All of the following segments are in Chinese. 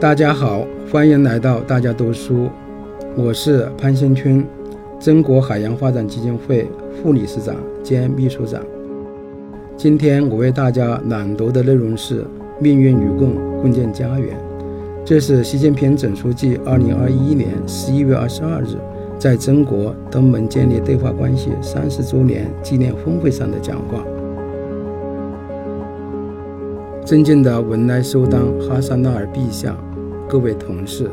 大家好，欢迎来到大家读书，我是潘新春，中国海洋发展基金会副理事长兼秘书长。今天我为大家朗读的内容是《命运与共，共建家园》。这是习近平总书记2021年11月22日在中国登门建立对话关系三十周年纪念峰会上的讲话。尊敬的文莱首当哈萨纳尔陛下，各位同事，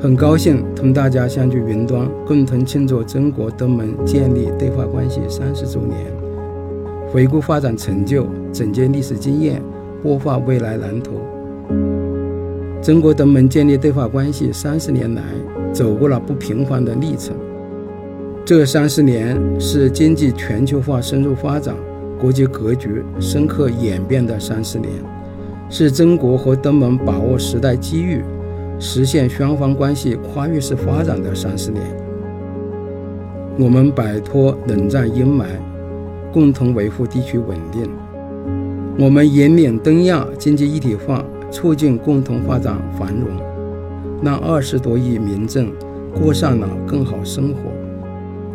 很高兴同大家相聚云端，共同庆祝中国登门建立对话关系三十周年，回顾发展成就，总结历史经验，擘画未来蓝图。中国登门建立对话关系三十年来，走过了不平凡的历程。这三十年是经济全球化深入发展。国际格局深刻演变的三十年，是中国和东盟把握时代机遇、实现双方关系跨越式发展的三十年。我们摆脱冷战阴霾，共同维护地区稳定；我们引领东亚经济一体化，促进共同发展繁荣，让二十多亿民众过上了更好生活。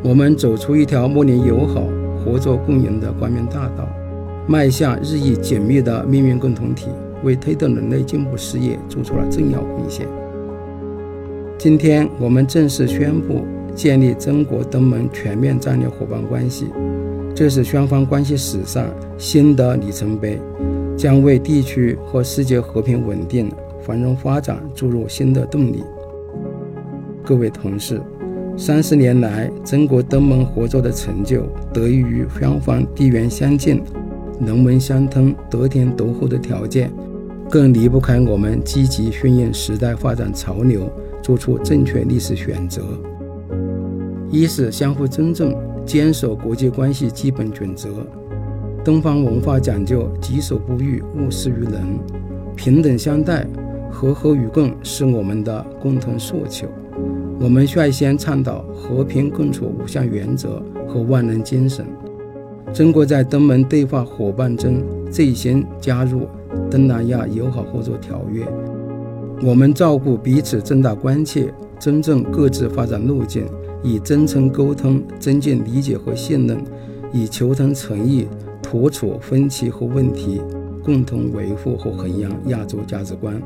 我们走出一条睦邻友好。合作共赢的光明大道，迈向日益紧密的命运共同体，为推动人类进步事业做出了重要贡献。今天，我们正式宣布建立中国东盟全面战略伙伴关系，这是双方关系史上新的里程碑，将为地区和世界和平稳定、繁荣发展注入新的动力。各位同事。三十年来，中国东盟合作的成就得益于双方地缘相近、人文相通、得天独厚的条件，更离不开我们积极顺应时代发展潮流，做出正确历史选择。一是相互尊重，坚守国际关系基本准则。东方文化讲究己所不欲，勿施于人，平等相待，和和与共是我们的共同诉求。我们率先倡导和平共处五项原则和万能精神。中国在东盟对话伙伴中最先加入《东南亚友好合作条约》。我们照顾彼此重大关切，尊重各自发展路径，以真诚沟通增进理解和信任，以求同存异妥处分歧和问题，共同维护和弘扬亚洲价值观。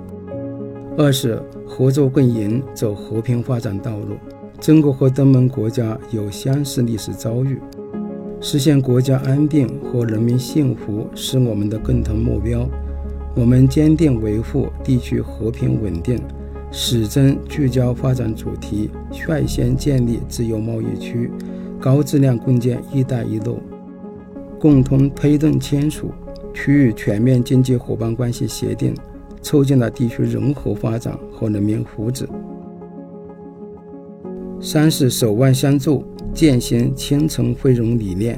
二是合作共赢，走和平发展道路。中国和东盟国家有相似历史遭遇，实现国家安定和人民幸福是我们的共同目标。我们坚定维护地区和平稳定，始终聚焦发展主题，率先建立自由贸易区，高质量共建“一带一路”，共同推动签署区域全面经济伙伴关系协定。促进了地区融合发展和人民福祉。三是守望相助，践行亲诚惠容理念。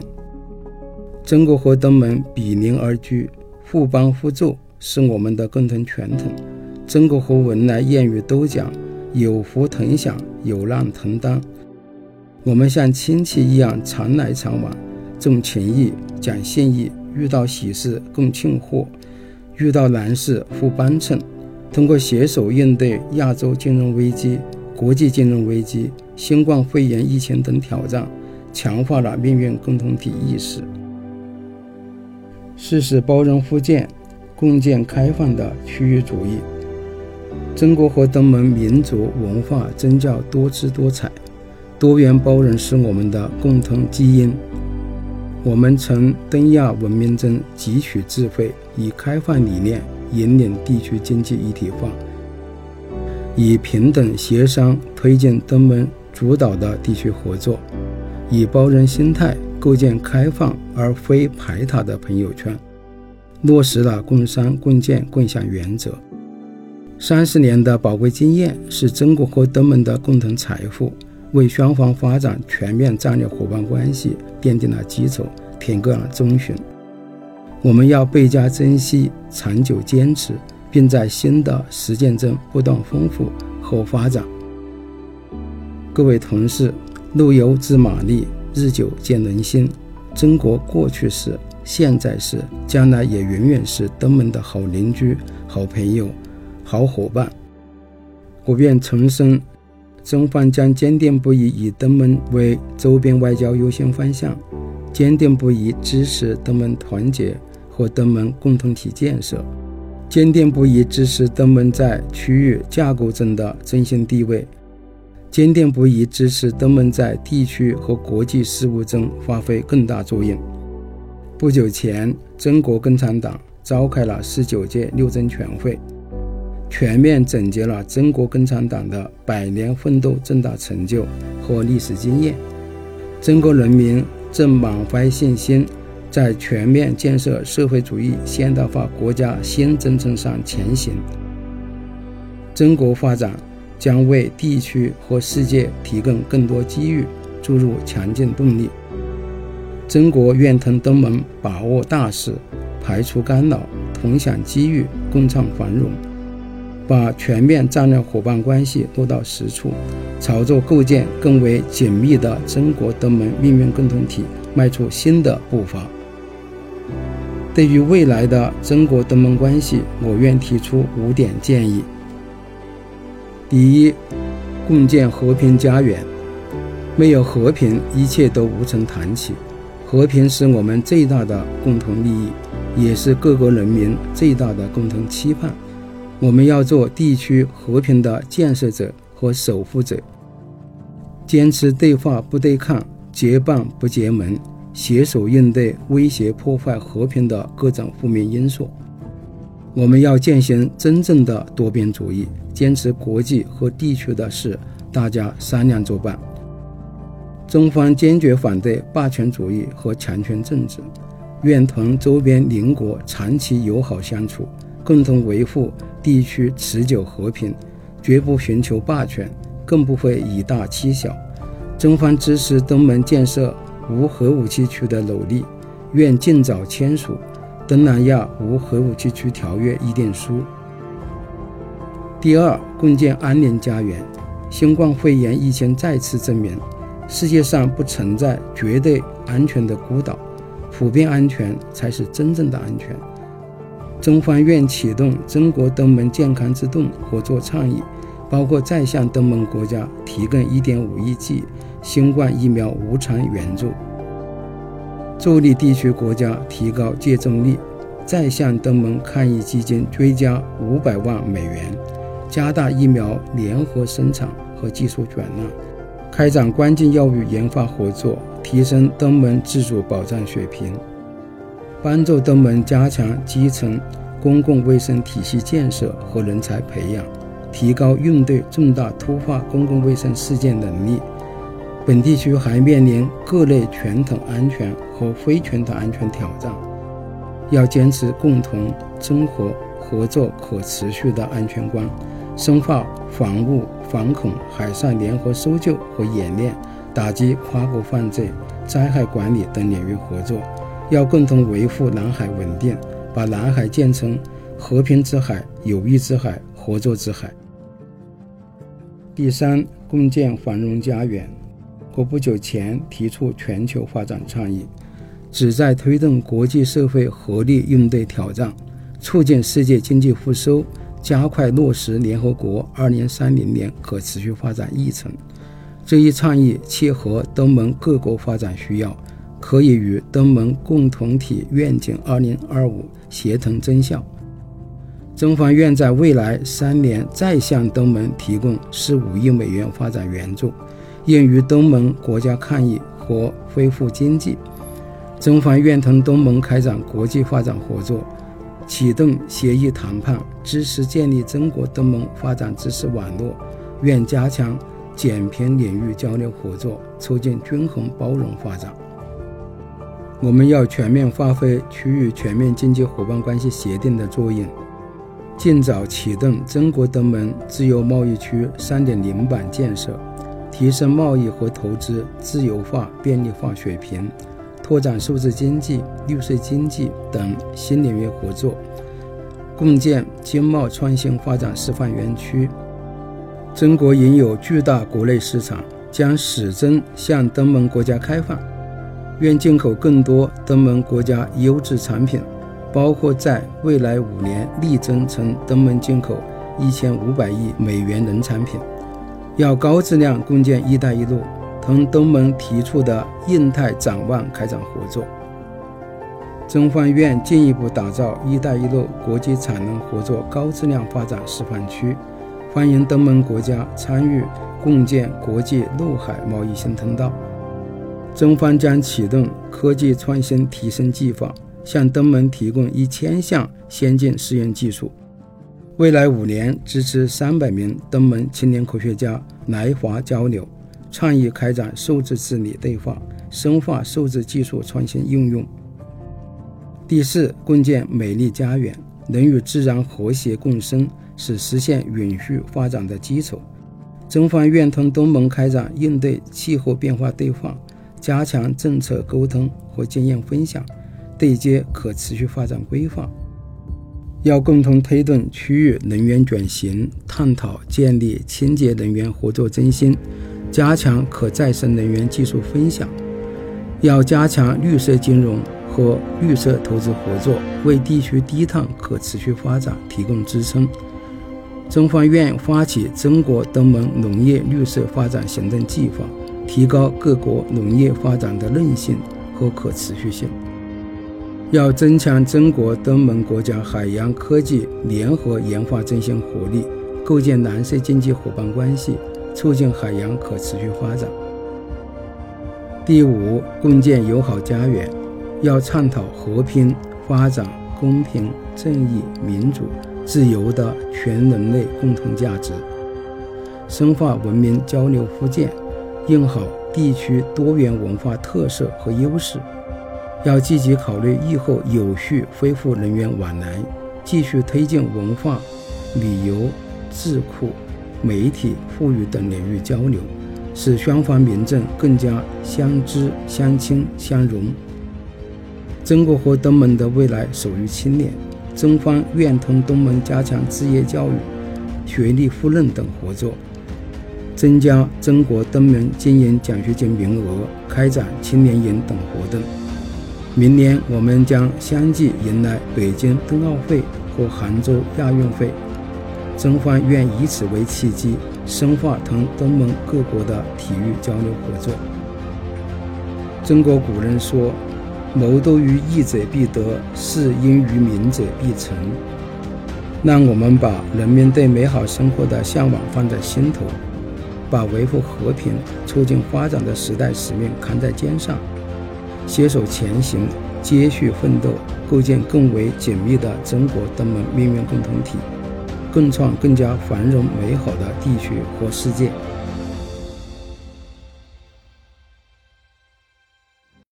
中国和东盟比邻而居，互帮互助是我们的共同传统。中国和文莱谚语都讲“有福同享，有难同当”。我们像亲戚一样常来常往，重情义，讲信义，遇到喜事共庆贺。遇到难事互帮衬，通过携手应对亚洲金融危机、国际金融危机、新冠肺炎疫情等挑战，强化了命运共同体意识。四是包容互鉴，共建开放的区域主义。中国和东盟民族文化宗教多姿多彩，多元包容是我们的共同基因。我们从东亚文明中汲取智慧，以开放理念引领地区经济一体化，以平等协商推进东盟主导的地区合作，以包容心态构建开放而非排他的朋友圈，落实了共商共建共享原则。三十年的宝贵经验是中国和东盟的共同财富。为双方发展全面战略伙伴关系奠定了基础，提供了遵循。我们要倍加珍惜、长久坚持，并在新的实践中不断丰富和发展。各位同事，路遥知马力，日久见人心。中国过去是，现在是，将来也永远是东盟的好邻居、好朋友、好伙伴。我愿重申，中方将坚定不移以东盟为周边外交优先方向，坚定不移支持东盟团结和东盟共同体建设，坚定不移支持东盟在区域架构中的中心地位，坚定不移支持东盟在地区和国际事务中发挥更大作用。不久前，中国共产党召开了十九届六中全会。全面总结了中国共产党的百年奋斗重大成就和历史经验。中国人民正满怀信心，在全面建设社会主义现代化国家新征程上前行。中国发展将为地区和世界提供更多机遇，注入强劲动力。中国愿同东盟把握大势，排除干扰，同享机遇，共创繁荣。把全面战略伙伴关系落到实处，朝着构建更为紧密的中国东盟命运共同体迈出新的步伐。对于未来的中国东盟关系，我愿提出五点建议：第一，共建和平家园。没有和平，一切都无从谈起。和平是我们最大的共同利益，也是各国人民最大的共同期盼。我们要做地区和平的建设者和守护者，坚持对话不对抗、结伴不结盟，携手应对威胁破坏和平的各种负面因素。我们要践行真正的多边主义，坚持国际和地区的事大家商量着办。中方坚决反对霸权主义和强权政治，愿同周边邻国长期友好相处。共同维护地区持久和平，绝不寻求霸权，更不会以大欺小。中方支持东盟建设无核武器区的努力，愿尽早签署《东南亚无核武器区条约议定书》。第二，共建安宁家园。新冠肺炎疫情再次证明，世界上不存在绝对安全的孤岛，普遍安全才是真正的安全。中方愿启动中国东盟健康之盾合作倡议，包括再向东盟国家提供1.5亿剂新冠疫苗无偿援助，助力地区国家提高接种率；再向东盟抗疫基金追加500万美元，加大疫苗联合生产和技术转让，开展关键药物研发合作，提升东盟自主保障水平。帮助东盟加强基层公共卫生体系建设和人才培养，提高应对重大突发公共卫生事件能力。本地区还面临各类传统安全和非传统安全挑战，要坚持共同、综合、合作、可持续的安全观，深化防务、反恐、海上联合搜救和演练，打击跨国犯罪、灾害管理等领域合作。要共同维护南海稳定，把南海建成和平之海、友谊之海、合作之海。第三，共建繁荣家园。我不久前提出全球发展倡议，旨在推动国际社会合力应对挑战，促进世界经济复苏，加快落实联合国2030年可持续发展议程。这一倡议切合东盟各国发展需要。可以与东盟共同体愿景2025协同增效。中方愿在未来三年再向东盟提供15亿美元发展援助，用于东盟国家抗疫和恢复经济。中方愿同东盟开展国际发展合作，启动协议谈判，支持建立中国东盟发展知识网络。愿加强减贫领域交流合作，促进均衡包容发展。我们要全面发挥区域全面经济伙伴关系协定的作用，尽早启动中国东盟自由贸易区3.0版建设，提升贸易和投资自由化便利化水平，拓展数字经济、绿色经济等新领域合作，共建经贸创新发展示范园区。中国拥有巨大国内市场，将始终向东盟国家开放。愿进口更多东盟国家优质产品，包括在未来五年力争从东盟进口一千五百亿美元农产品，要高质量共建“一带一路”，同东盟提出的印太展望开展合作。中方愿进一步打造“一带一路”国际产能合作高质量发展示范区，欢迎东盟国家参与共建国际陆海贸易新通道。中方将启动科技创新提升计划，向东盟提供一千项先进试验技术。未来五年，支持三百名东盟青年科学家来华交流，倡议开展数字治理对话，深化数字技术创新应用。第四，共建美丽家园，能与自然和谐共生，是实现永续发展的基础。中方愿同东盟开展应对气候变化对话，加强政策沟通和经验分享，对接可持续发展规划。要共同推动区域能源转型，探讨建立清洁能源合作中心，加强可再生能源技术分享。要加强绿色金融和绿色投资合作，为地区低碳可持续发展提供支撑。中方愿发起中国东盟农业绿色发展行动计划，提高各国农业发展的韧性和可持续性。要增强中国东盟国家海洋科技联合研发中心活力，构建蓝色经济伙伴关系，促进海洋可持续发展。第五，共建友好家园，要倡导和平、发展、公平、正义、民主、自由的全人类共同价值，深化文明交流互鉴，用好地区多元文化特色和优势。要积极考虑疫后有序恢复人员往来，继续推进文化、旅游、智库、媒体、富裕等领域交流，使双方民众更加相知、相亲、相融。中国和东盟的未来属于青年，中方愿同东盟加强职业教育、学历互认等合作，增加中国东盟经营奖学金名额，开展青年营等活动。明年我们将相继迎来北京冬奥会和杭州亚运会，中方愿以此为契机，深化同东盟各国的体育交流合作。中国古人说：“谋斗于义者必得，事因于民者必成。”让我们把人民对美好生活的向往放在心头，把维护和平、促进发展的时代使命扛在肩上。携手前行，接续奋斗，构建更为紧密的中国东盟命运共同体，共创更加繁荣美好的地区和世界。